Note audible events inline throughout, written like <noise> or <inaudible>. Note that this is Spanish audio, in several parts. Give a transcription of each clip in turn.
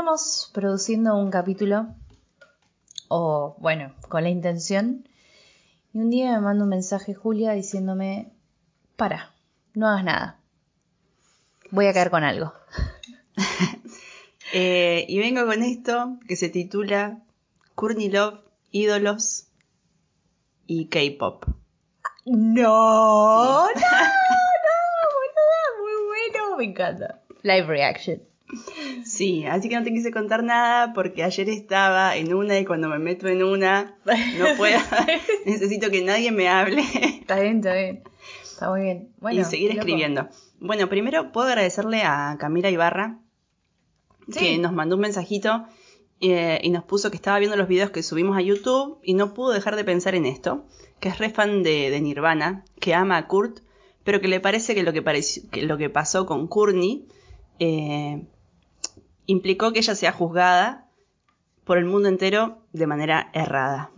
Veníamos produciendo un capítulo, o bueno, con la intención, y un día me manda un mensaje Julia diciéndome, para, no hagas nada, voy a caer con algo. <laughs> Eh, y vengo con esto que se titula Courtney Love, ídolos y K-pop. No, no, no, boluda, muy bueno, me encanta. Live reaction. Sí, así que no te quise contar nada porque ayer estaba en una y cuando me meto en una no puedo, <laughs> necesito que nadie me hable Está bien, está bien. Está muy bien. Bueno, y seguir loco. escribiendo. Bueno, primero puedo agradecerle a Camila Ibarra Sí. que nos mandó un mensajito eh, y nos puso que estaba viendo los videos que subimos a YouTube y no pudo dejar de pensar en esto, que es re fan de, de Nirvana, que ama a Kurt, pero que le parece que lo que, pareció- que lo que pasó con Courtney eh, implicó que ella sea juzgada por el mundo entero de manera errada.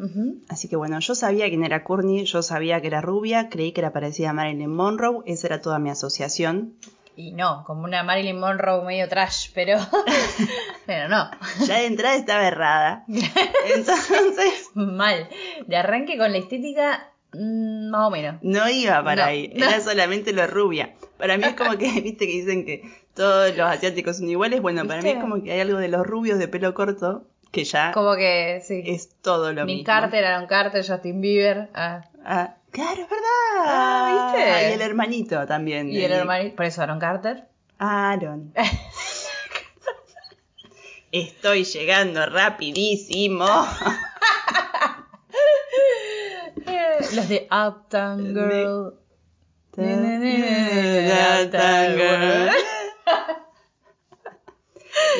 Así que bueno, yo sabía quién era Courtney, yo sabía que era rubia, creí que era parecida a Marilyn Monroe, esa era toda mi asociación. Y no, como una Marilyn Monroe medio trash, pero. <laughs> pero no. Ya de entrada estaba errada. <laughs> Entonces, Mal. De arranque con la estética, mm, más o menos. no iba para No, ahí, no. era solamente lo rubia. Para mí es como que, <laughs> viste que dicen que todos los asiáticos son iguales, bueno, para mí es como que hay algo de los rubios de pelo corto que ya Como que, sí. es todo lo Nick mismo. Carter, Aaron Carter, Justin Bieber. ah. Ah, claro, es verdad. Ah, ¿viste? Y el hermanito también. Y el hermanito. Por eso Aaron Carter. Aaron. <laughs> Estoy llegando rapidísimo. <laughs> Los de Uptown De- Girl.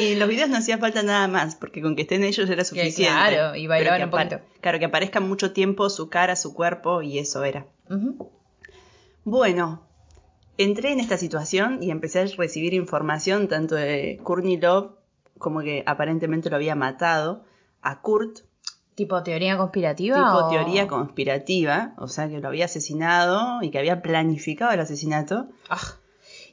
Y en los videos no hacía falta nada más, porque con que estén ellos era suficiente. claro, y bailaban un poquito. Claro, que aparezcan mucho tiempo su cara, su cuerpo, y eso era. Bueno, entré en esta situación y empecé a recibir información tanto de Courtney Love, como que aparentemente lo había matado, a Kurt, ¿Tipo teoría conspirativa? tipo o- teoría conspirativa, o sea que lo había asesinado y que había planificado el asesinato. Ah.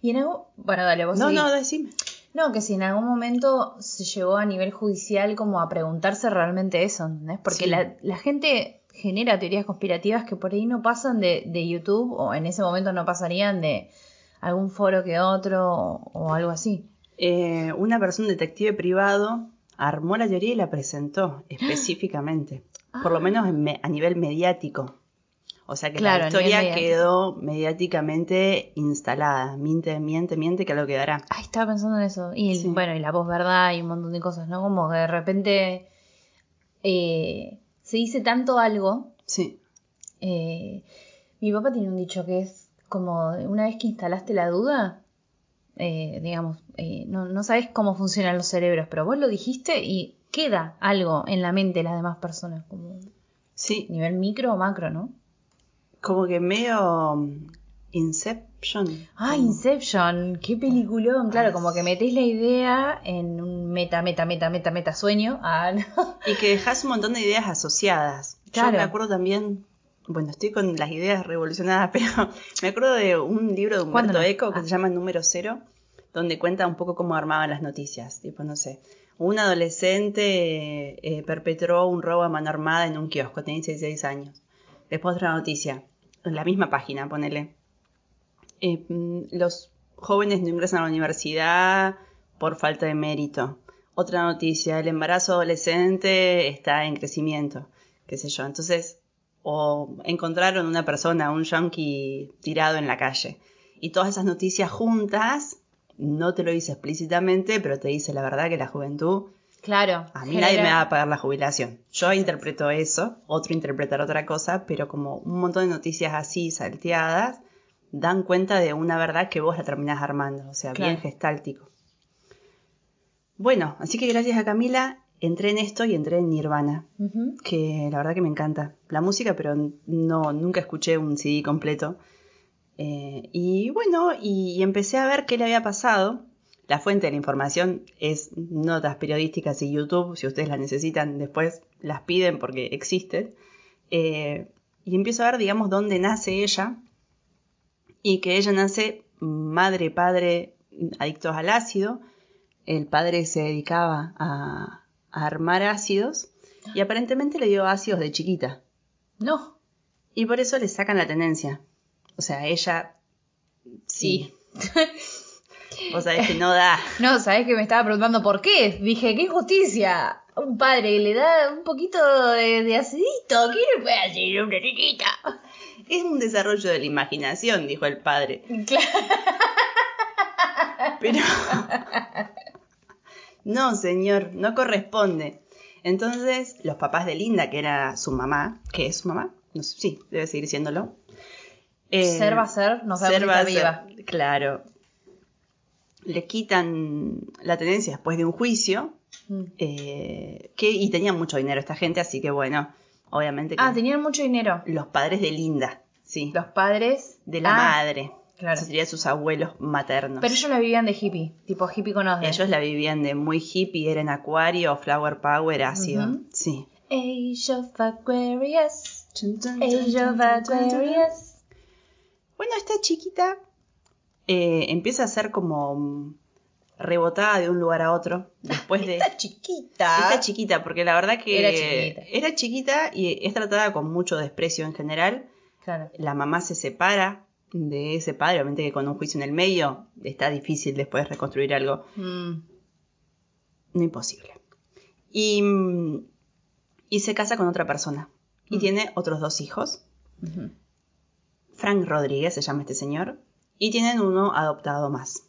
Y en algún... Bueno, dale, vos No, no, decime. No, que si en algún momento se llegó a nivel judicial como a preguntarse realmente eso, ¿entendés? Porque Sí. la, la gente genera teorías conspirativas que por ahí no pasan de, de YouTube o en ese momento no pasarían de algún foro que otro o, o algo así. Eh, una persona, un detective privado, armó la teoría y la presentó <gasps> específicamente. Por lo Ah. menos en me- a nivel mediático. O sea que Claro, la historia quedó mediáticamente instalada. Miente, miente, miente, que lo quedará. Ay, estaba pensando en eso. Y Sí. bueno, y la voz verdad y un montón de cosas, ¿no? Como que de repente eh, se dice tanto algo Sí. Eh, mi papá tiene un dicho que es como una vez que instalaste la duda, eh, digamos, eh, no, no sabes cómo funcionan los cerebros, pero vos lo dijiste y queda algo en la mente de las demás personas, como Sí, nivel micro o macro, ¿no? Como que medio mm, Inception. Ah, Inception, qué peliculón, claro, como que metés la idea en un meta, meta, meta, meta, meta sueño. Ah, <laughs> no. Y que dejas un montón de ideas asociadas. Claro. Yo me acuerdo también, bueno, estoy con las ideas revolucionadas, <laughs> pero me acuerdo de un libro de Humberto ¿Cuándo no? Eco que Ah. se llama Número Cero, donde cuenta un poco cómo armaban las noticias. Tipo, no sé, un adolescente eh, perpetró un robo a mano armada en un kiosco, tenía 16 años. Después otra noticia, en la misma página, ponele. Eh, los jóvenes no ingresan a la universidad por falta de mérito. Otra noticia, el embarazo adolescente está en crecimiento, qué sé yo. Entonces, o encontraron una persona, un yankee tirado en la calle. Y todas esas noticias juntas, no te lo dice explícitamente, pero te dice la verdad que la juventud, Claro. a mí nadie me va a pagar la jubilación. Yo interpreto eso, otro interpretar otra cosa, pero como un montón de noticias así salteadas, dan cuenta de una verdad que vos la terminás armando, o sea, bien gestáltico. Bueno, así que gracias a Camila entré en esto y entré en Nirvana, que la verdad que me encanta la música, pero no, nunca escuché un CD completo. Eh, y bueno, y, y empecé a ver qué le había pasado. La fuente de la información es notas periodísticas y YouTube. Si ustedes las necesitan, después las piden porque existen. Eh, y empiezo a ver, digamos, dónde nace ella. Y que ella nace madre, padre, adictos al ácido. El padre se dedicaba a, a armar ácidos. Y aparentemente le dio ácidos de chiquita. No. Y por eso le sacan la tenencia. O sea, ella sí. Vos sabés que no da. <laughs> No, sabés que me estaba preguntando por qué. Dije, qué injusticia. Un padre que le da un poquito de, de acidito. ¿Qué le puede hacer una niñita? Es un desarrollo de la imaginación, dijo el padre. Claro. Pero. <laughs> No, señor, no corresponde. Entonces, los papás de Linda, que era su mamá, que es su mamá, no sé, sí, debe seguir siéndolo. Eh, ser va a ser, no sabemos ser si va está a ser, viva. Claro. Le quitan la tenencia después de un juicio. Mm. eh, que, y tenían mucho dinero esta gente, así que bueno, obviamente que Ah, tenían mucho dinero. los padres de Linda, sí, Los padres de la Ah, madre. Claro. Esos serían sus abuelos maternos. Pero ellos la vivían de hippie, tipo hippie con osde. Ellos la vivían de muy hippie, era en acuario, flower power, ácido. Sí. Age of Aquarius. Age of Aquarius. Bueno, esta chiquita eh, empieza a ser como mm, rebotada de un lugar a otro. Después de. Esta chiquita. Esta chiquita, porque la verdad que Era chiquita. era chiquita y es tratada con mucho desprecio en general. Claro. La mamá se separa de ese padre, obviamente que con un juicio en el medio está difícil después reconstruir algo. Mm. No imposible. Y, mm, y se casa con otra persona. Y Mm. tiene otros dos hijos. Frank Rodríguez se llama este señor. Y tienen uno adoptado más.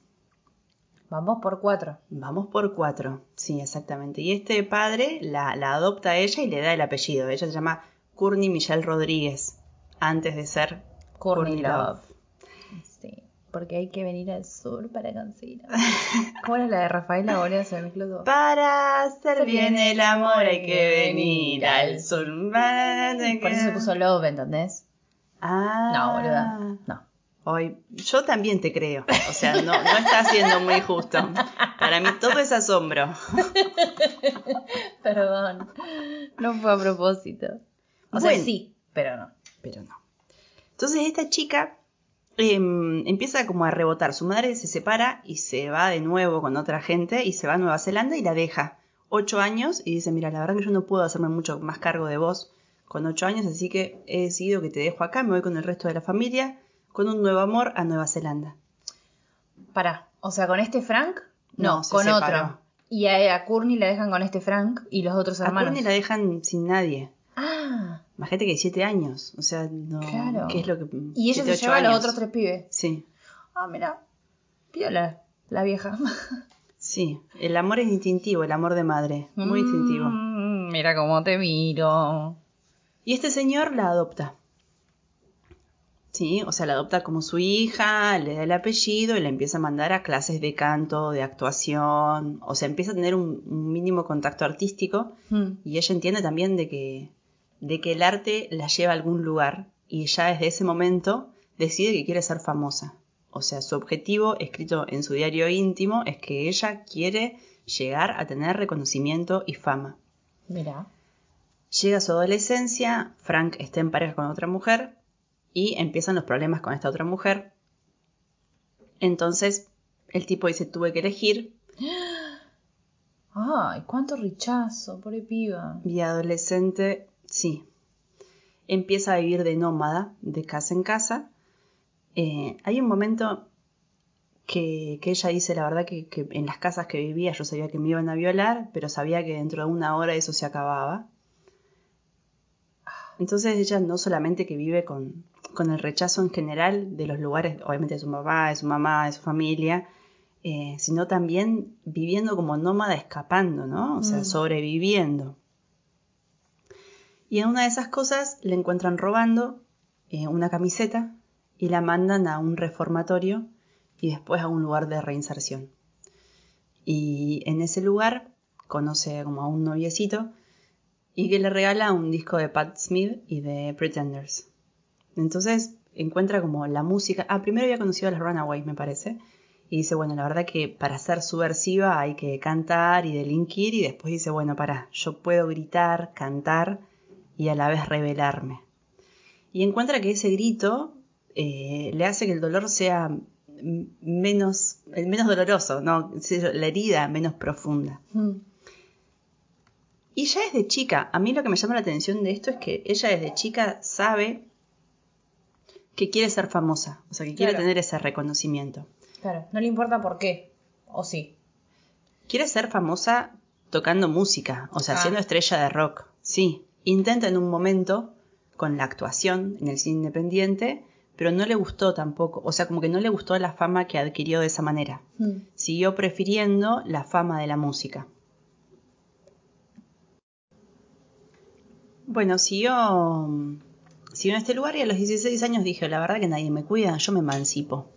Vamos por cuatro. Vamos por cuatro. Sí, exactamente. Y este padre la, la adopta a ella y le da el apellido. Ella se llama Courtney Michelle Rodríguez. Antes de ser Courtney Courtney Love. Love. Sí, porque hay que venir al sur para conseguir. <laughs> ¿Cómo era la de Rafaela Borea? Para hacer bien el amor hay que venir al sur. Por eso se puso Love, ¿entendés? Ah. No, boluda. No. Hoy, yo también te creo. O sea, no, no está siendo muy justo. Para mí todo es asombro. <laughs> Perdón. No fue a propósito. O sea, sí, pero no. Pero no. Entonces esta chica em, empieza como a rebotar. Su madre se separa y se va de nuevo con otra gente y se va a Nueva Zelanda y la deja. Ocho años y dice, mira, la verdad que yo no puedo hacerme mucho más cargo de vos con ocho años, así que he decidido que te dejo acá, me voy con el resto de la familia, con un nuevo amor a Nueva Zelanda. Pará, o sea, con este Frank, no, No, se con separó. otro. Y a, a Courtney la dejan con este Frank y los otros A hermanos. Courtney la dejan sin nadie. Ah, Imagínate que siete años. O sea, no. Claro. ¿Qué es lo que.? y ella se lleva a los otros tres pibes. Sí, Ah, mira. Piola, la vieja. sí. El amor es instintivo, el amor de madre. Muy instintivo. Mm, mira cómo te miro. Y este señor la adopta. Sí, o sea, la adopta como su hija, le da el apellido y la empieza a mandar a clases de canto, de actuación. O sea, empieza a tener un, un mínimo contacto artístico. Mm. Y ella entiende también de que, de que el arte la lleva a algún lugar. Y ya desde ese momento decide que quiere ser famosa. O sea, su objetivo, escrito en su diario íntimo, es que ella quiere llegar a tener reconocimiento y fama. Mira. Llega su adolescencia, Frank está en pareja con otra mujer y empiezan los problemas con esta otra mujer. Entonces, el tipo dice, tuve que elegir <gasps> Ay, cuánto rechazo, pobre piba. y adolescente, sí, empieza a vivir de nómada, de casa en casa. Eh, hay un momento que, que ella dice, la verdad que, que en las casas que vivía yo sabía que me iban a violar, pero sabía que dentro de una hora eso se acababa. Entonces ella no solamente que vive con, con el rechazo en general de los lugares, obviamente de su papá, de su mamá, de su familia, eh, sino también viviendo como nómada, escapando, ¿no? O sea, Mm. sobreviviendo. Y en una de esas cosas le encuentran robando eh, una camiseta y la mandan a un reformatorio y después a un lugar de reinserción. Y en ese lugar conoce como a un noviecito y que le regala un disco de Pat Smith y de Pretenders. Entonces encuentra como la música. Ah, primero había conocido a las Runaways, me parece. Y dice, bueno, la verdad que para ser subversiva hay que cantar y delinquir. Y después dice, bueno, para, yo puedo gritar, cantar y a la vez rebelarme. Y encuentra que ese grito eh, le hace que el dolor sea menos, menos doloroso, ¿no? la herida menos profunda. Mm. Y ya desde chica, a mí lo que me llama la atención de esto es que ella desde chica sabe que quiere ser famosa, o sea, que quiere Claro. tener ese reconocimiento. Claro, no le importa por qué. O sí. Quiere ser famosa tocando música, o sea, Ah. siendo estrella de rock. Sí, intenta en un momento con la actuación en el cine independiente, pero no le gustó tampoco, o sea, como que no le gustó la fama que adquirió de esa manera. Mm. Siguió prefiriendo la fama de la música. Bueno, siguió, en este lugar y a los 16 años dije, la verdad que nadie me cuida, yo me emancipo.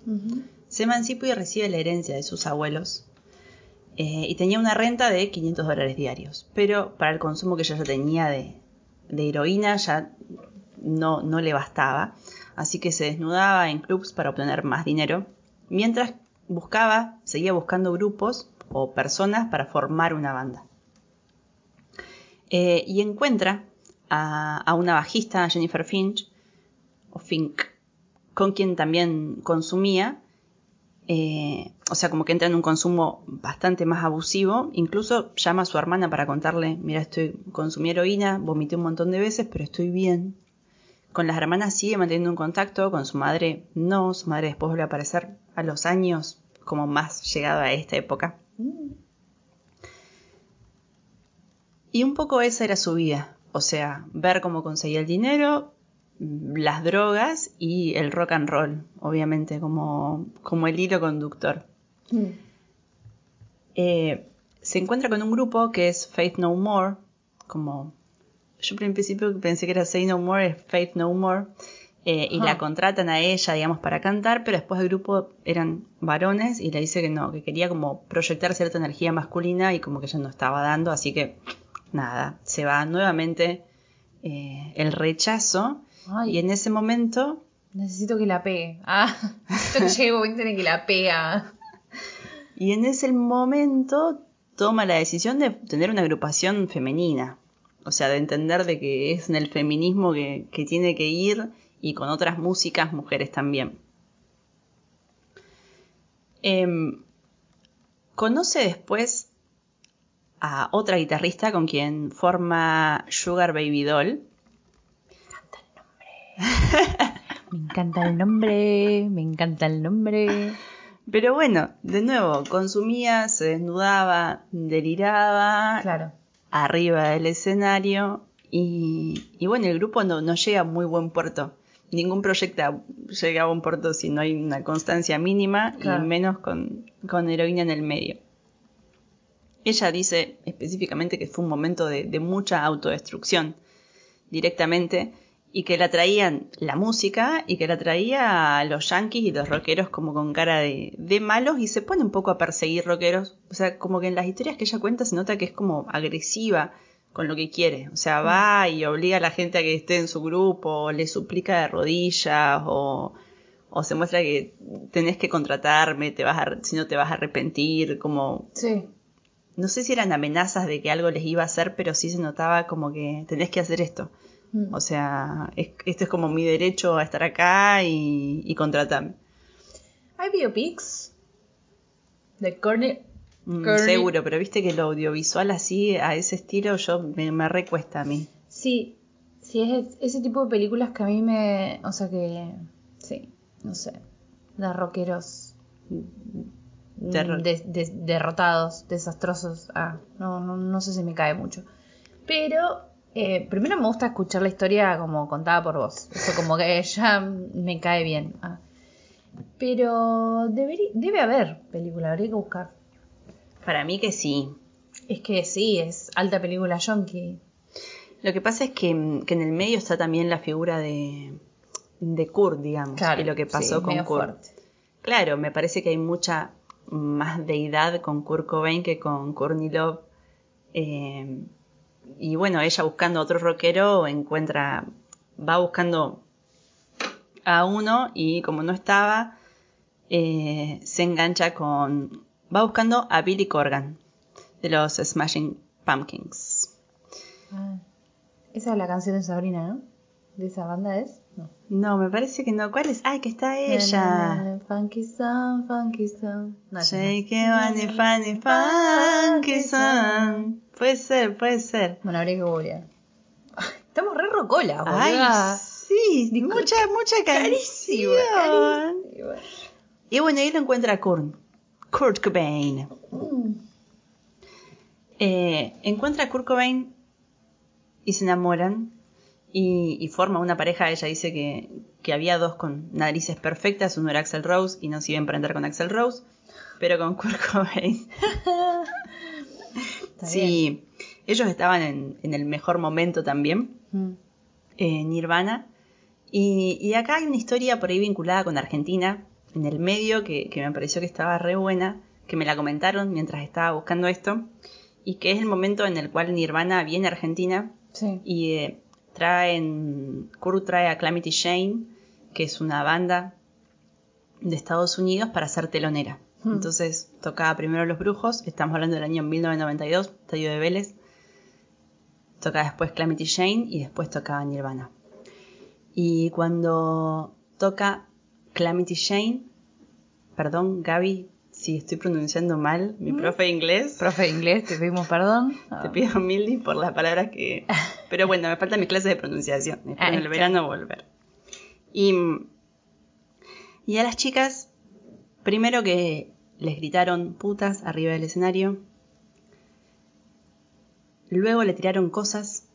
Se emancipó y recibe la herencia de sus abuelos. Eh, y tenía una renta de 500 dólares diarios. Pero para el consumo que ella ya tenía de, de heroína ya no, no le bastaba. Así que se desnudaba en clubs para obtener más dinero. Mientras buscaba, seguía buscando grupos o personas para formar una banda. Eh, y encuentra a, a una bajista, Jennifer Finch, o Fink, con quien también consumía eh, o sea, como que entra en un consumo bastante más abusivo. Incluso llama a su hermana para contarle, mira, estoy consumí heroína, vomité un montón de veces, pero estoy bien. Con las hermanas sigue manteniendo un contacto, con su madre no, su madre después vuelve a aparecer a los años como más llegado a esta época. Mm. Y un poco esa era su vida, o sea, ver cómo conseguía el dinero, las drogas y el rock and roll, obviamente, como, como el hilo conductor. Mm. Eh, se encuentra con un grupo que es Faith No More, como yo en principio pensé que era Say No More, es Faith No More, eh, y la contratan a ella, digamos, para cantar, pero después el grupo eran varones y le dice que no, que quería como proyectar cierta energía masculina y como que ella no estaba dando, así que nada, se va nuevamente eh, el rechazo Ay, y en ese momento necesito que la pegue. Ah, un momento en el que la pega. Y en ese momento toma la decisión de tener una agrupación femenina. O sea, de entender de que es en el feminismo que, que tiene que ir y con otras músicas, mujeres también. Em, conoce después a otra guitarrista con quien forma Sugar Baby Doll. Me encanta el nombre, me encanta el nombre. Pero bueno, de nuevo, consumía, se desnudaba, deliraba, Claro. arriba del escenario y, y bueno, el grupo no, no llega a muy buen puerto. Ningún proyecto llega a buen puerto si no hay una constancia mínima Claro. y menos con, con heroína en el medio. Ella dice específicamente que fue un momento de, de mucha autodestrucción directamente y que la traían la música y que la traía a los yankees y los rockeros como con cara de, de malos y se pone un poco a perseguir rockeros. O sea, como que en las historias que ella cuenta se nota que es como agresiva con lo que quiere. O sea, va y obliga a la gente a que esté en su grupo, o le suplica de rodillas, o, o se muestra que tenés que contratarme, te vas a, si no te vas a arrepentir, como Sí. No sé si eran amenazas de que algo les iba a hacer, pero sí se notaba como que tenés que hacer esto. Mm. O sea, es- este es como mi derecho a estar acá y, y contratarme. ¿Hay biopics? De. Mm, Curly. seguro, pero viste que lo audiovisual así, a ese estilo, yo me, me recuesta a mí. Sí, sí, es ese tipo de películas que a mí me. O sea que. Sí, no sé. De rockeros. Mm, Derro- de- de- derrotados, desastrosos. Ah, no, no, no sé si me cae mucho. Pero. eh, primero me gusta escuchar la historia como contada por vos. Eso como que <laughs> ya me cae bien. Ah. Pero deberí- debe haber película, habría que buscar. Para mí que sí. Es que sí, es alta película yonki. Lo que pasa es que, mm, que en el medio está también la figura de, de Kurt, digamos, Claro, y lo que pasó sí, con Kurt. fuerte. Claro, me parece que hay mucha más deidad con Kurt Cobain que con Courtney Love. Eh, y bueno, ella buscando otro rockero encuentra, va buscando a uno y como no estaba, eh, se engancha con, va buscando a Billy Corgan de los Smashing Pumpkins. Ah, esa es la canción de Sabrina, ¿no? ¿De esa banda es? No. No, me parece que no. ¿Cuál es? Ay, que está ella. Funky song, funky no. Shake it, funny, funky song. Puede ser, puede ser. Bueno, habría que googlear. Ay, Estamos re rocola, Ay, boluda. sí, mucha, mucha carísimo. Y bueno, ahí lo encuentra Kurt. Kurt Cobain. Mm. Eh, encuentra a Kurt Cobain y se enamoran y, y forma una pareja. Ella dice que, que había dos con narices perfectas, uno era Axel Rose y no se iba a emprender con Axel Rose, pero con Kurt Cobain. <laughs> Sí, ellos estaban en, en el mejor momento también. Mm. eh, Nirvana. Y, y acá hay una historia por ahí vinculada con Argentina, en el medio, que, que me pareció que estaba re buena, que me la comentaron mientras estaba buscando esto, y que es el momento en el cual Nirvana viene a Argentina Sí. y eh, traen, Kurt trae a Calamity Shane, que es una banda de Estados Unidos, para ser telonera. Hmm. Entonces tocaba primero Los Brujos, estamos hablando del año 1992, Estadio de Vélez. Tocaba después Calamity Shane y después tocaba Nirvana. Y cuando toca Calamity Shane, perdón Gaby si estoy pronunciando mal, mi profe de inglés, Profe de inglés, te pedimos perdón. te pido mil por las palabras que... <laughs> Pero bueno, me faltan mis clases de pronunciación. Espero Ah, en el verano volver. Y, y a las chicas, primero que les gritaron putas arriba del escenario. Luego le tiraron cosas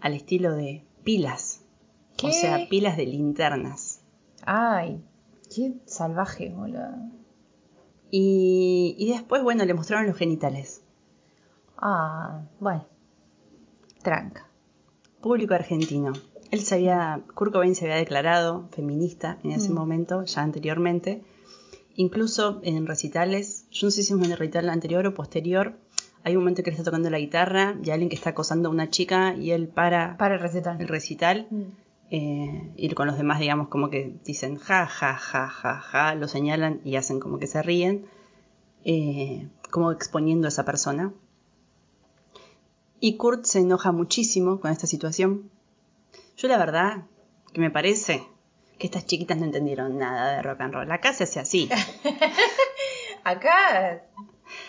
al estilo de pilas. ¿Qué? O sea, pilas de linternas. Ay, qué salvaje, boludo. Y, y después, bueno, le mostraron los genitales. Ah, bueno. Tranca. Público argentino. Él se había, Kurt Cobain se había declarado feminista en ese Mm. momento, ya anteriormente. Incluso en recitales, yo no sé si es un recital anterior o posterior, hay un momento que él está tocando la guitarra y alguien que está acosando a una chica y él para, Para el recetar. el recital Mm. eh, y con los demás, digamos, como que dicen ja, ja, ja, ja, ja, lo señalan y hacen como que se ríen, eh, como exponiendo a esa persona. Y Kurt se enoja muchísimo con esta situación. Yo la verdad que me parece que estas chiquitas no entendieron nada de rock and roll. Acá se hace así. <laughs> Acá.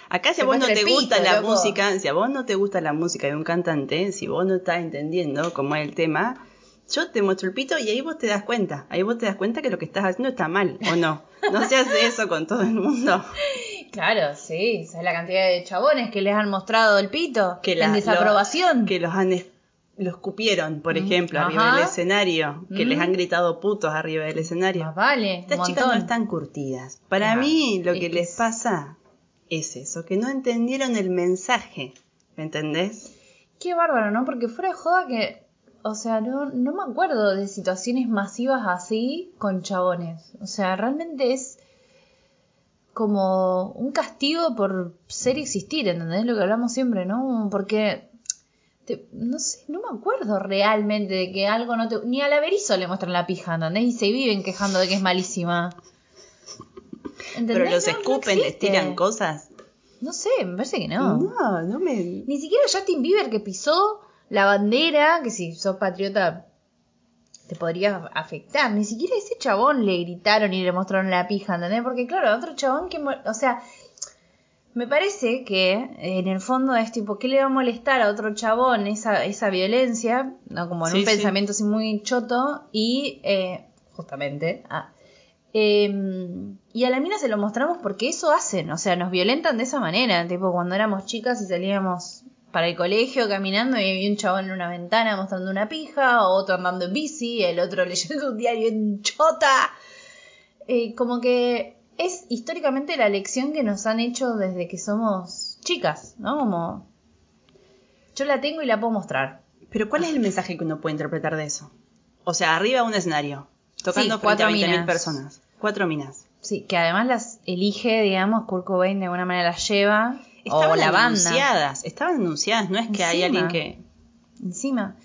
Acá si a vos no te pito, gusta la loco. música, si a vos no te gusta la música de un cantante, si vos no estás entendiendo cómo es el tema, yo te muestro el pito y ahí vos te das cuenta. Ahí vos te das cuenta que lo que estás haciendo está mal, ¿o no? No se hace eso con todo el mundo. <laughs> Claro, sí. ¿Sabes la cantidad de chabones que les han mostrado el pito? Que en la- desaprobación. lo- que los han los escupieron, por Mm, ejemplo, ajá. arriba del escenario, que Mm. les han gritado putos arriba del escenario. Más vale. Estas chicas no están curtidas. Para mí lo es que que les es- pasa es eso, que no entendieron el mensaje. ¿Me entendés? Qué bárbaro, ¿no? Porque fuera de joda que. O sea, no, no me acuerdo de situaciones masivas así con chabones. O sea, realmente es como un castigo por ser y existir, ¿entendés? Lo que hablamos siempre, ¿no? Porque. te- no sé, no me acuerdo realmente de que algo no te. Ni al averizo le muestran la pija, ¿entendés? Y se viven quejando de que es malísima. ¿Entendés? Pero los No, no escupen, les tiran cosas. No sé, me parece que no. No, no me. Ni siquiera Justin Bieber que pisó la bandera, que si sos patriota te podría afectar. Ni siquiera a ese chabón le gritaron y le mostraron la pija, ¿entendés? Porque claro, otro chabón que... O sea, me parece que en el fondo es tipo, ¿qué le va a molestar a otro chabón esa, esa violencia? ¿no? Como en Sí, un sí. pensamiento así muy choto y... eh, justamente... ah, eh, y a la mina se lo mostramos porque eso hacen, o sea, nos violentan de esa manera, tipo cuando éramos chicas y salíamos para el colegio caminando y había un chabón en una ventana mostrando una pija, otro andando en bici, el otro <laughs> leyendo un diario en chota. Eh, como que es históricamente la lección que nos han hecho desde que somos chicas, ¿no? Como yo la tengo y la puedo mostrar. Pero ¿cuál es el mensaje que uno puede interpretar de eso? O sea, arriba un escenario, tocando Sí, frente a cuatro 20.000 minas. personas. Cuatro minas. Sí, que además las elige, digamos, Kurt Cobain de alguna manera las lleva. Estaban o la banda. anunciadas, estaban anunciadas, no es que hay Encima. alguien que... Encima.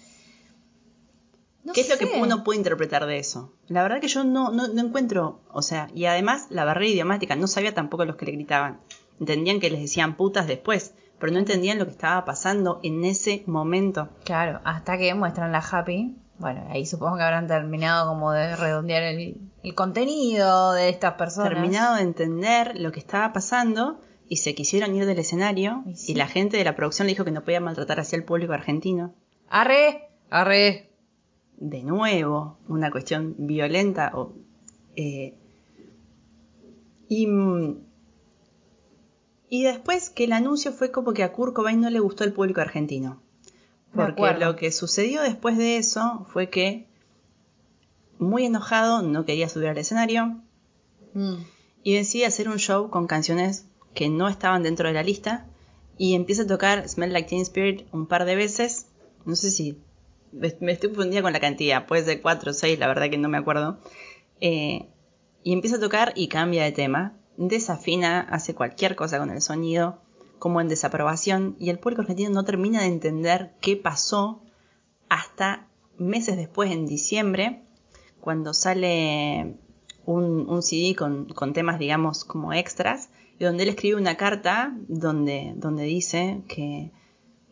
No ¿Qué es lo que uno puede interpretar de eso? La verdad que yo no, no, no encuentro, o sea, y además la barrera idiomática, no sabía tampoco los que le gritaban. Entendían que les decían putas después, pero no entendían lo que estaba pasando en ese momento. Claro, hasta que muestran la Happy. Bueno, ahí supongo que habrán terminado como de redondear el, el contenido de estas personas. Terminado de entender lo que estaba pasando y se quisieron ir del escenario Y sí. y la gente de la producción le dijo que no podía maltratar así al público argentino. Arre, arre. de nuevo una cuestión violenta o, eh, y, y después que el anuncio fue como que a Kurt Cobain no le gustó el público argentino porque lo que sucedió después de eso fue que muy enojado no quería subir al escenario Mm. y decide hacer un show con canciones que no estaban dentro de la lista y empieza a tocar Smell Like Teen Spirit un par de veces. No sé si me estoy confundida con la cantidad, puede ser cuatro o seis, la verdad que no me acuerdo. Eh, y empieza a tocar y cambia de tema, desafina, hace cualquier cosa con el sonido, como en desaprobación, y el público argentino no termina de entender qué pasó hasta meses después, en diciembre, cuando sale un, CD con, con temas, digamos, como extras, donde él escribe una carta donde, donde dice que,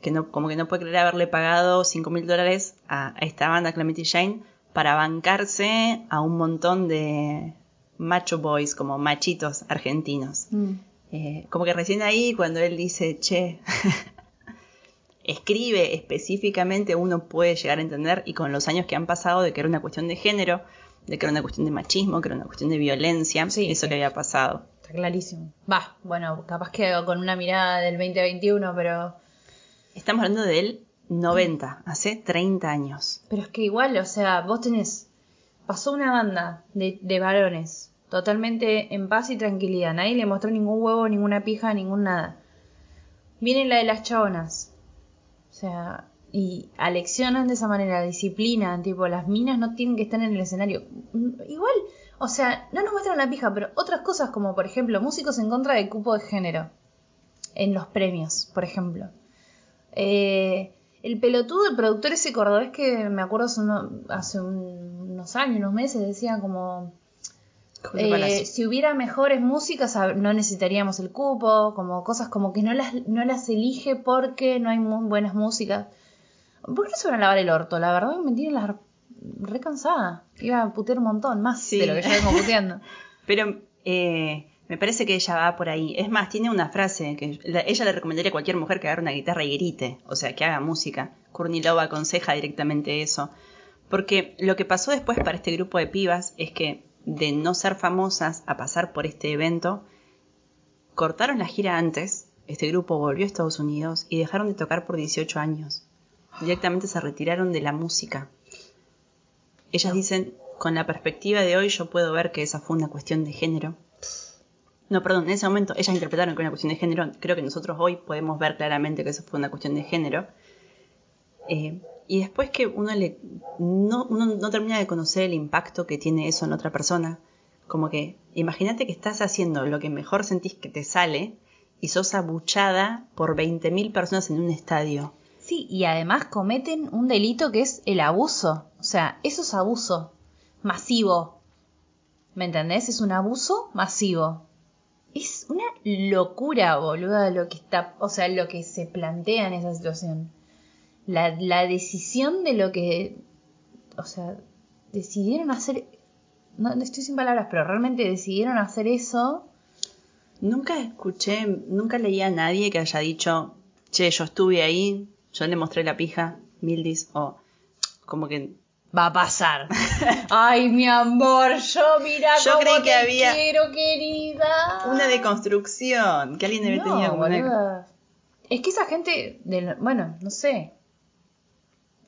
que no, como que no puede creer haberle pagado 5 mil dólares a, a esta banda Clementi Jane para bancarse a un montón de macho boys, como machitos argentinos. Mm. Eh, como que recién ahí, cuando él dice, che, <laughs> escribe específicamente, uno puede llegar a entender, y con los años que han pasado, de que era una cuestión de género, de que era una cuestión de machismo, que era una cuestión de violencia, Sí, eso sí. que había pasado. Está clarísimo. Va, bueno, capaz que con una mirada del 2021, pero. Estamos hablando del 90, hace 30 años. Pero es que igual, o sea, vos tenés. Pasó una banda de, de varones, totalmente en paz y tranquilidad. Nadie le mostró ningún huevo, ninguna pija, ningún nada. Viene la de las chabonas. O sea, y aleccionan de esa manera, disciplinan, tipo, las minas no tienen que estar en el escenario. Igual, o sea, no nos muestran la pija, pero otras cosas como, por ejemplo, músicos en contra del cupo de género. En los premios, por ejemplo. Eh, el pelotudo, el productor ese cordobés que me acuerdo hace, uno- hace un- unos años, unos meses, decía como... Eh, si hubiera mejores músicas no necesitaríamos el cupo, como cosas como que no las, no las elige porque no hay muy buenas músicas. ¿Por qué no se van a lavar el orto? La verdad me tiene la re cansada. Iba a putear un montón, más Sí. de lo que ya vengo puteando. <laughs> Pero eh, me parece que ella va por ahí. Es más, tiene una frase que la- ella le recomendaría a cualquier mujer que agarre una guitarra y grite, o sea, que haga música. Kurnilova aconseja directamente eso. Porque lo que pasó después para este grupo de pibas es que de no ser famosas a pasar por este evento, cortaron la gira antes, este grupo volvió a Estados Unidos y dejaron de tocar por 18 años. Directamente se retiraron de la música. Ellas dicen, con la perspectiva de hoy yo puedo ver que esa fue una cuestión de género. No, perdón, en ese momento ellas interpretaron que era una cuestión de género. Creo que nosotros hoy podemos ver claramente que eso fue una cuestión de género. Eh, y después que uno, le, no, uno no termina de conocer el impacto que tiene eso en otra persona. Como que, imagínate que estás haciendo lo que mejor sentís que te sale y sos abuchada por 20.000 personas en un estadio. Y además cometen un delito que es el abuso. O sea, eso es abuso masivo. ¿Me entendés? Es un abuso masivo. Es una locura, boluda, lo que está, o sea, lo que se plantea en esa situación. La, la decisión de lo que, o sea, decidieron hacer, no, no estoy sin palabras, pero realmente decidieron hacer eso. Nunca escuché, nunca leí a nadie que haya dicho, che, yo estuve ahí, yo le mostré la pija, Mildis, o como que Va a pasar. <laughs> Ay, mi amor, yo mira Yo cómo creí que te había quiero, querida. una deconstrucción, que alguien debe No, tenido como una... Es que esa gente, bueno, no sé.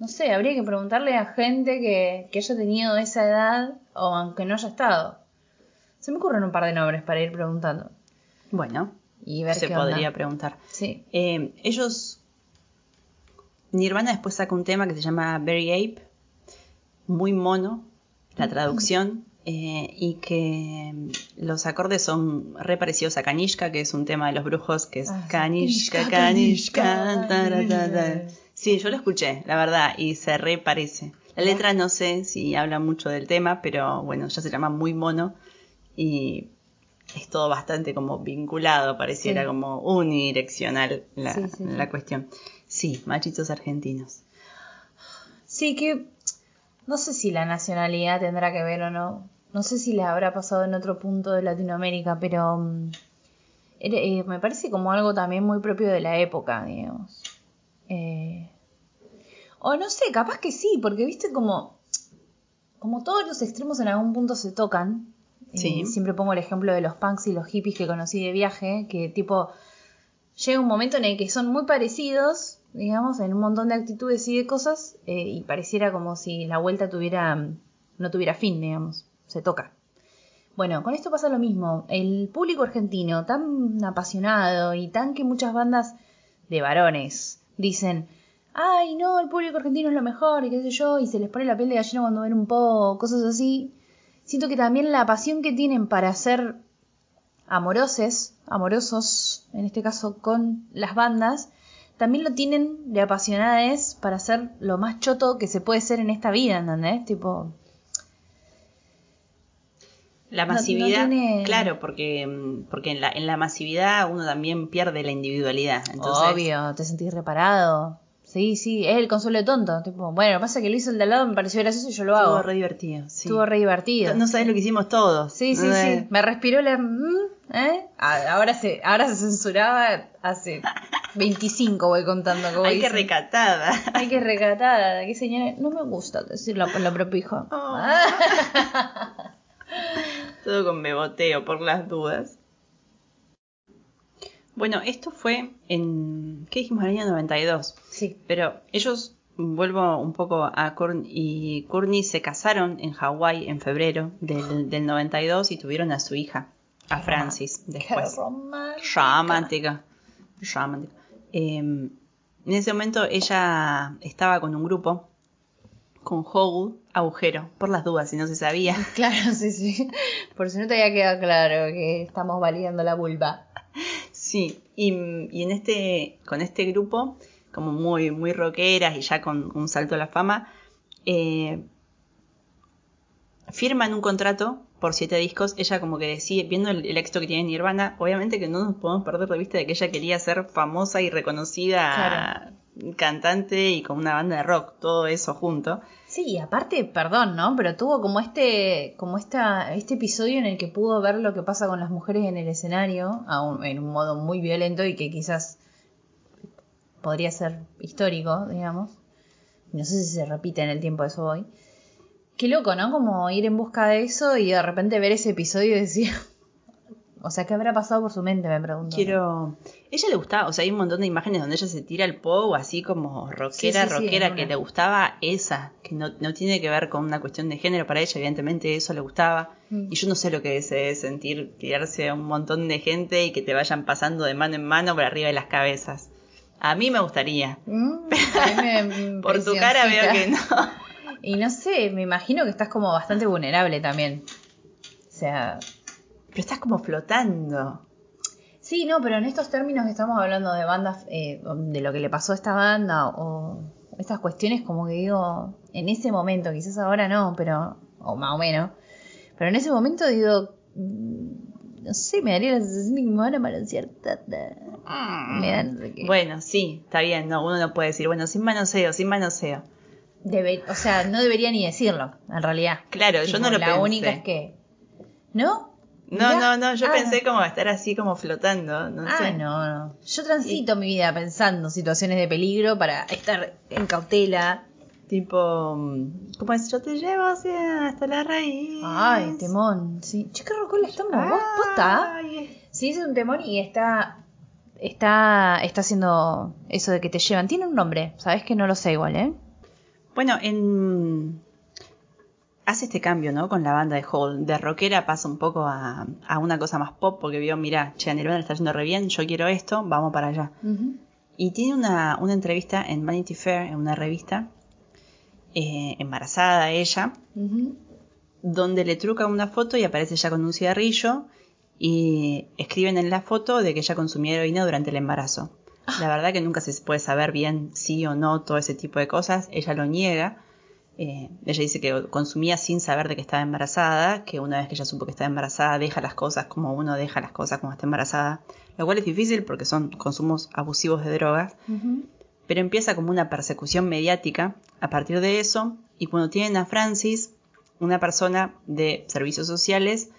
No sé, habría que preguntarle a gente que, que haya tenido esa edad o aunque no haya estado. Se me ocurren un par de nombres para ir preguntando Bueno, y ver se qué podría onda. preguntar. Sí. Eh, ellos... Nirvana después saca un tema que se llama Very Ape, muy mono, la traducción, eh, y que los acordes son re parecidos a Kanishka, que es un tema de los brujos, que es Ah. Kanishka, Kanishka, Kanishka. Sí, yo lo escuché, la verdad, y se re parece. La letra no sé si habla mucho del tema, pero bueno, ya se llama Muy Mono y es todo bastante como vinculado, pareciera Sí. como unidireccional la, Sí, sí, sí. la cuestión. Sí, machitos argentinos. Sí, que no sé si la nacionalidad tendrá que ver o no. No sé si les habrá pasado en otro punto de Latinoamérica, pero mm, eh, me parece como algo también muy propio de la época, digamos. Eh, o no sé, capaz que sí, porque viste como, como todos los extremos en algún punto se tocan. Eh, Sí. siempre pongo el ejemplo de los punks y los hippies que conocí de viaje, que tipo llega un momento en el que son muy parecidos, digamos, en un montón de actitudes y de cosas, eh, y pareciera como si la vuelta tuviera, no tuviera fin, digamos, se toca. Bueno, con esto pasa lo mismo. El público argentino, tan apasionado y tan que muchas bandas de varones dicen, ay, no, el público argentino es lo mejor y qué sé yo, y se les pone la piel de gallina cuando ven un po', cosas así. Siento que también la pasión que tienen para ser amoroses, amorosos, en este caso con las bandas, también lo tienen de apasionades para ser lo más choto que se puede ser en esta vida, ¿entendés? Tipo, La No- no masividad, tiene- claro, porque, mm, porque en, la, en la masividad uno también pierde la individualidad. Entonces, obvio, te sentís reparado. Sí, sí, es el consuelo de tonto. Tipo, bueno, lo que pasa que lo hizo el de al lado, me pareció gracioso y yo lo hago. Estuvo re divertido. sí. Estuvo re divertido. No sabes lo que hicimos todos. Sí, sí, No sí. Me respiró la... mm, ¿eh? Ahora se, ahora se censuraba hace 25 voy contando. como Ay, qué recatada. Ay, qué recatada, qué señora. No me gusta decirlo por lo propio hijo. Oh. <laughs> Todo con beboteo por las dudas. Bueno, esto fue en. ¿Qué dijimos? El año 92. Sí. Pero ellos, vuelvo un poco a Courtney y Courtney se casaron en Hawái en febrero del, del 92 y tuvieron a su hija, a Francis, después. Qué romántica. Romántica. Romántica. Eh, en ese momento ella estaba con un grupo, con Hole, agujero, por las dudas, si no se sabía. <laughs> Claro, sí, sí. Por si no te había quedado claro que estamos validando la vulva. Sí, y, y en este, con este grupo, como muy, muy rockeras y ya con un salto a la fama, eh, firman un contrato por siete discos. Ella como que decide, viendo el, el éxito que tiene Nirvana, obviamente que no nos podemos perder de vista de que ella quería ser famosa y reconocida cantante y con una banda de rock, todo eso junto. Sí, y aparte, perdón, ¿no? Pero tuvo como este, como esta, este episodio en el que pudo ver lo que pasa con las mujeres en el escenario, a un- en un modo muy violento y que quizás podría ser histórico, digamos. No sé si se repite en el tiempo, a eso voy. Qué loco, ¿no? Como ir en busca de eso y de repente ver ese episodio y decir... <laughs> O sea, ¿qué habrá pasado por su mente? Me pregunto. Quiero. Ella le gustaba, o sea, hay un montón de imágenes donde ella se tira el pogo así como rockera, Sí, sí, sí, rockera, que le gustaba esa, que no, no tiene que ver con una cuestión de género para ella, evidentemente eso le gustaba. Mm. Y yo no sé lo que es sentir tirarse a un montón de gente y que te vayan pasando de mano en mano por arriba de las cabezas. A mí me gustaría. Mm, a mí me <laughs> Por tu cara veo que no. <laughs> Y no sé, me imagino que estás como bastante vulnerable también. O sea, Pero estás como flotando. sí, no, pero en estos términos que estamos hablando de bandas, eh, de lo que le pasó a esta banda o estas cuestiones, como que digo, en ese momento, quizás ahora no, pero, o más o menos, pero en ese momento digo, mm, no sé, me daría la sensación de que me van a manosear. tata. Me dan no sé qué. Bueno, sí, está bien, no, uno no puede decir, bueno, sin manoseo, sin manoseo. Debe- o sea, no debería ni decirlo, en realidad. Claro, yo no lo La pensé. única es que. ¿No? No, no, no, yo Ah, pensé como estar así como flotando, no Ah, sé. no, no. Yo transito mi vida pensando situaciones de peligro para estar en cautela. Tipo, mm, ¿cómo es? Yo te llevo hasta la raíz. Ay, temón. Sí. Che, qué rocola estamos. ¿Vos posta? Ay, Sí, es un temón y está. Está, está haciendo eso de que te llevan. Tiene un nombre, sabes que no lo sé igual, ¿eh? Bueno, en... hace este cambio, ¿no? Con la banda de Hall. De rockera pasa un poco a, a una cosa más pop porque vio, mira, che, le está yendo re bien, yo quiero esto, vamos para allá. Y tiene una, una entrevista en Vanity Fair, en una revista, eh, embarazada ella, donde le truca una foto y aparece ella con un cigarrillo y escriben en la foto de que ella consumía heroína durante el embarazo. La verdad que nunca se puede saber bien sí o no todo ese tipo de cosas. Ella lo niega. Eh, ella dice que consumía sin saber de que estaba embarazada, que una vez que ella supo que estaba embarazada deja las cosas como uno deja las cosas cuando está embarazada, lo cual es difícil porque son consumos abusivos de drogas, pero empieza como una persecución mediática a partir de eso y cuando tienen a Francis, una persona de servicios sociales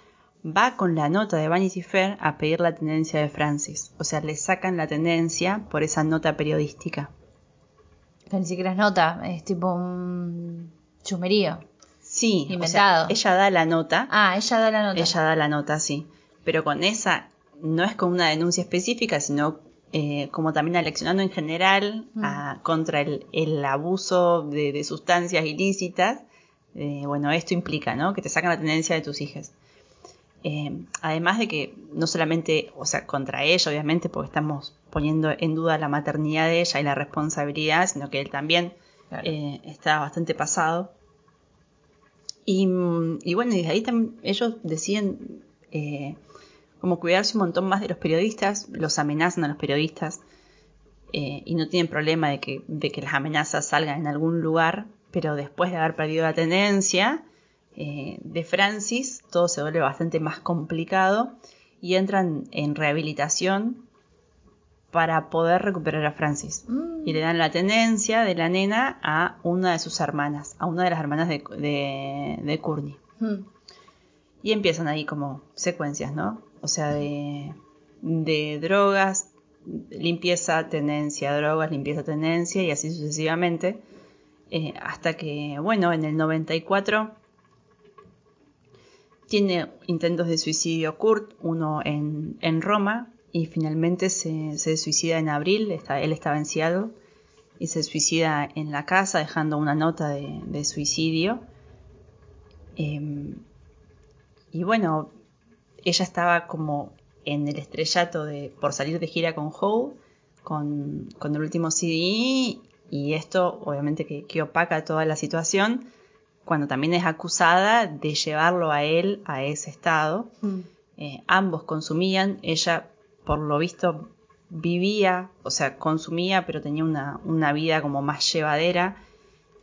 va con la nota de Vanity Fair a pedir la tenencia de Francis. O sea, le sacan la tenencia por esa nota periodística. Que ni siquiera es nota, es tipo un chumerío. Sí, o Inventado. sea, ella da la nota. Ah, ella da la nota. Ella da la nota, sí. Pero con esa, no es con una denuncia específica, sino eh, como también aleccionando en general Mm. a- contra el, el abuso de, de sustancias ilícitas. Eh, bueno, esto implica, ¿no? Que te sacan la tenencia de tus hijas. Eh, además de que no solamente, o sea, contra ella, obviamente, porque estamos poniendo en duda la maternidad de ella y la responsabilidad, sino que él también Claro. eh, está bastante pasado. Y, mm, y bueno, y desde ahí también ellos deciden eh, como cuidarse un montón más de los periodistas, los amenazan a los periodistas eh, y no tienen problema de que, de que las amenazas salgan en algún lugar, pero después de haber perdido la tenencia eh, de Francis, todo se vuelve bastante más complicado y entran en rehabilitación para poder recuperar a Francis. Mm. Y le dan la tenencia de la nena a una de sus hermanas, a una de las hermanas de, de, de Courtney. Mm. Y empiezan ahí como secuencias, ¿no? O sea, de, de drogas, limpieza, tenencia, drogas, limpieza, tenencia y así sucesivamente. Eh, hasta que, bueno, en el 94 tiene intentos de suicidio Kurt, uno en, en Roma, y finalmente se, se suicida en abril, está, él estaba en Seattle, y se suicida en la casa dejando una nota de, de suicidio. Em, y bueno, ella estaba como en el estrellato de por salir de gira con Hole, con, con el último CD, y esto obviamente que, que opaca toda la situación, cuando también es acusada de llevarlo a él a ese estado. Mm. Eh, ambos consumían, ella por lo visto vivía, o sea, consumía, pero tenía una, una vida como más llevadera.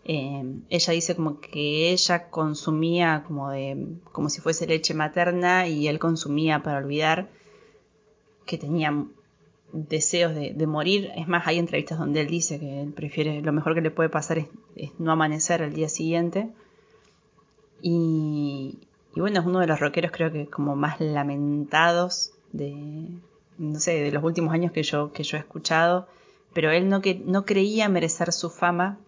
Eh, ella dice como que ella consumía como de como si fuese leche materna y él consumía para olvidar que tenía deseos de, de morir. Es más, hay entrevistas donde él dice que él prefiere, lo mejor que le puede pasar es, es no amanecer al día siguiente. Y, y bueno, es uno de los rockeros creo que como más lamentados de, no sé, de los últimos años que yo, que yo he escuchado. Pero él no, que, no creía merecer su fama.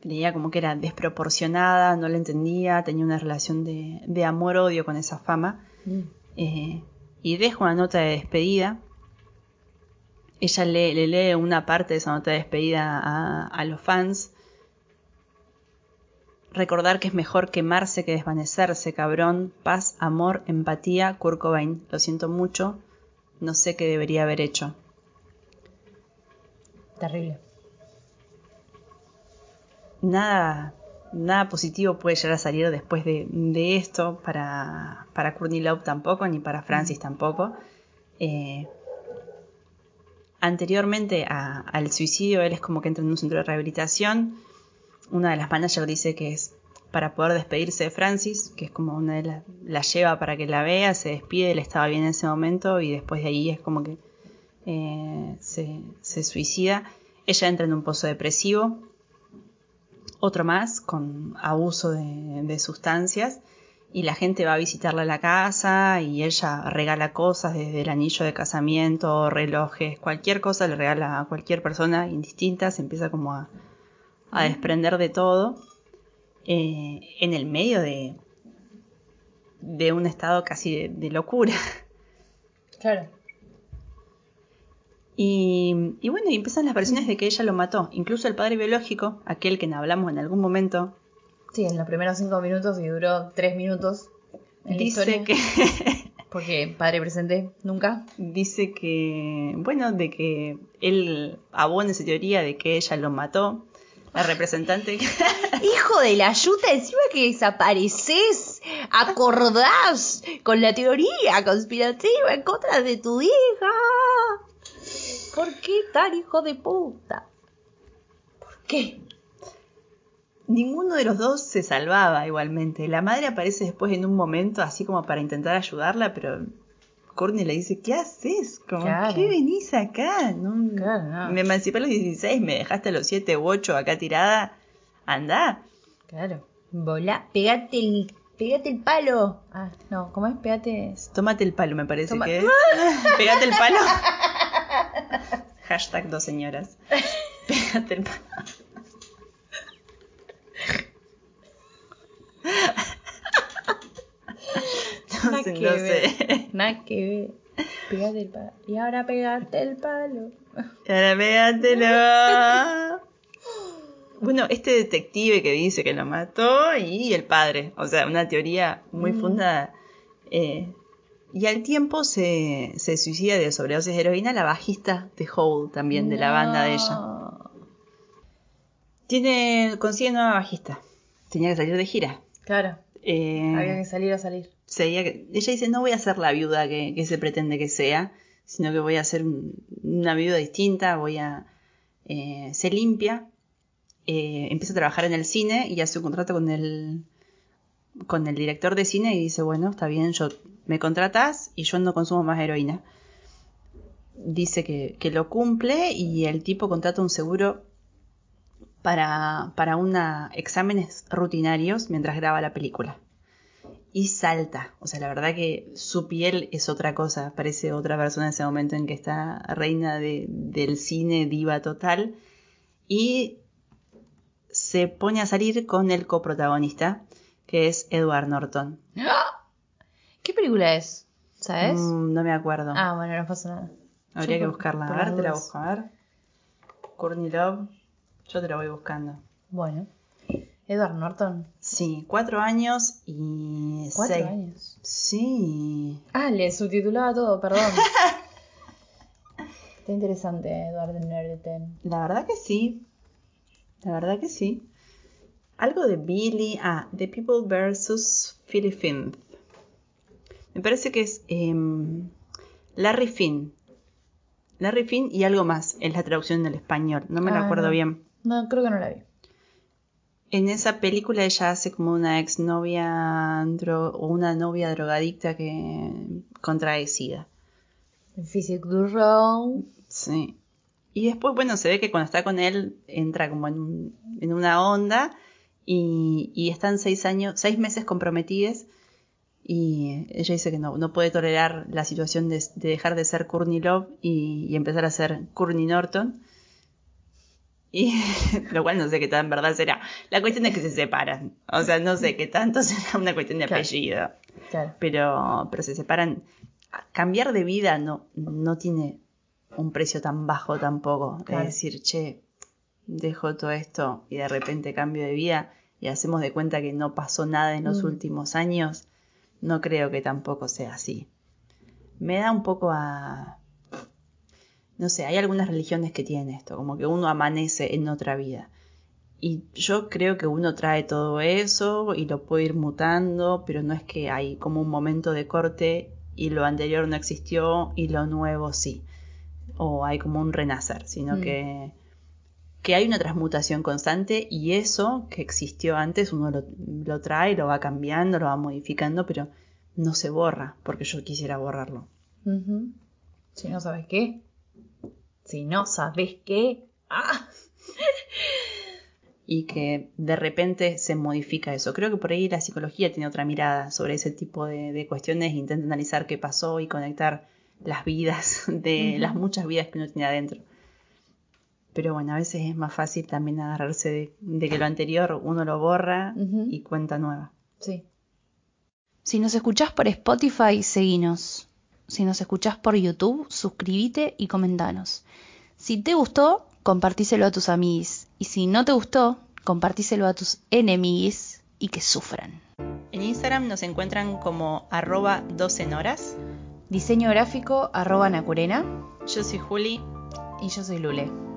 Creía como que era desproporcionada, no la entendía, tenía una relación de, de amor-odio con esa fama. Mm. Eh, y deja una nota de despedida. Ella le, le lee una parte de esa nota de despedida a, a los fans. Recordar que es mejor quemarse que desvanecerse, cabrón. Paz, amor, empatía, Kurt Cobain. Lo siento mucho. No sé qué debería haber hecho. Terrible. Nada, nada positivo puede llegar a salir después de, de esto para, para Courtney Love tampoco, ni para Francis tampoco. Eh, anteriormente a- al suicidio, él es como que entra en un centro de rehabilitación. Una de las managers dice que es para poder despedirse de Francis, que es como una de las, la lleva para que la vea, se despide, él estaba bien en ese momento y después de ahí es como que eh, se, se suicida. Ella entra en un pozo depresivo, otro más con abuso de, de sustancias y la gente va a visitarla a la casa y ella regala cosas desde el anillo de casamiento, relojes, cualquier cosa le regala a cualquier persona indistinta, se empieza como a, a desprender de todo eh, en el medio de, de un estado casi de, de locura. Claro. Y, y bueno, y empiezan las versiones de que ella lo mató. Incluso el padre biológico, aquel que hablamos en algún momento, Sí, en los primeros cinco minutos y duró tres minutos. En la dice historia, que <laughs> Porque padre presente nunca. dice que bueno de que él abona esa teoría de que ella lo mató La representante. <laughs> Hijo de la yuta, encima que desapareces, acordás con la teoría conspirativa en contra de tu hija. ¿Por qué tan hijo de puta? ¿Por qué? Ninguno de los dos se salvaba igualmente. La madre aparece después en un momento así como para intentar ayudarla, pero Courtney le dice, ¿qué haces? Claro. ¿qué venís acá? No- Claro, no. Me emancipé a los 16, me dejaste a los 7 u 8 acá tirada. Anda. Claro. Volá, pegate el, pegate el palo. Ah, no, ¿cómo es? Pegate. Tómate el palo, me parece Toma- que es. <laughs> Pégate el palo. <laughs> Hashtag dos señoras. Pégate el palo. Nada que no ver. sé. <laughs> Nada que ver. Pegate el palo. Y ahora pegate el palo. Ahora pégatelo. <laughs> Bueno, este detective que dice que lo mató y el padre. O sea, una teoría muy Mm. fundada. Eh, y al tiempo se, se suicida de sobredosis de heroína la bajista de Hole, también de la banda de ella. Tiene, consigue nueva bajista. Tenía que salir de gira. Claro, Eh, había que salir a salir. seguía que- ella dice, no voy a ser la viuda que, que se pretende que sea, sino que voy a ser un- una viuda distinta, voy a eh, ser limpia. Eh, empieza a trabajar en el cine y hace un contrato con el, con el director de cine y dice, bueno, está bien, yo me contratas y yo no consumo más heroína. Dice que, que lo cumple y el tipo contrata un seguro para, para una, exámenes rutinarios mientras graba la película y salta. O sea, la verdad que su piel es otra cosa. Parece otra persona en ese momento en que está reina de- del cine, diva total. Y se pone a salir con el coprotagonista, que es Edward Norton. <gasps> ¿Qué película es? ¿Sabes? Mm, no me acuerdo. Ah, bueno, no pasa nada. Habría yo que buscarla. A ver, te la busco. A ver. Courtney Love. Yo te la voy buscando. Bueno. Edward Norton. Sí, cuatro años y Cuatro seis. años. Sí. Ah, le subtitulaba todo, perdón. <laughs> Está interesante, Edward Norton. La verdad que sí. La verdad que sí. Algo de Billy. Ah, The People vs. Philly Finn. Me parece que es em, Larry Finn. Larry Finn y algo más. Es la traducción del español. No me Ah, acuerdo no. bien. No, creo que no la vi. En esa película ella hace como una exnovia o una novia drogadicta que contrae SIDA. Du Row. Sí. Y después, bueno, se ve que cuando está con él entra como en, un- en una onda y, y están seis años, seis meses comprometidos y ella dice que no, no puede tolerar la situación de, de dejar de ser Courtney Love y, y empezar a ser Courtney Norton. Y <laughs> lo cual no sé qué tan verdad será. La cuestión es que se separan. O sea, no sé qué tanto <laughs> será una cuestión de Claro. apellido Claro. pero, pero se separan. Cambiar de vida no, no tiene un precio tan bajo tampoco. Claro. Es decir, che, dejo todo esto y de repente cambio de vida y hacemos de cuenta que no pasó nada en los Mm. últimos años. No creo que tampoco sea así. Me da un poco a... No sé, hay algunas religiones que tienen esto, como que uno amanece en otra vida. Y yo creo que uno trae todo eso y lo puede ir mutando, pero no es que hay como un momento de corte y lo anterior no existió y lo nuevo sí. O hay como un renacer, sino Mm. que, que hay una transmutación constante y eso que existió antes uno lo, lo trae, lo va cambiando, lo va modificando, pero no se borra porque yo quisiera borrarlo. Si no sabes qué. Si no sabes qué. ¡Ah! <laughs> y que de repente se modifica eso. Creo que por ahí la psicología tiene otra mirada sobre ese tipo de, de cuestiones, intenta analizar qué pasó y conectar las vidas <laughs> de las muchas vidas que uno tiene adentro. Pero bueno, a veces es más fácil también agarrarse de, de que lo anterior uno lo borra y cuenta nueva. Sí. Si nos escuchás por Spotify, seguinos. Si nos escuchás por YouTube, suscríbete y comentanos. Si te gustó, compartíselo a tus amiguis. Y si no te gustó, compartíselo a tus enemiguis y que sufran. En Instagram nos encuentran como arroba 12 horas. Diseño gráfico arroba Nacurena. Yo soy Juli Y yo soy Lule.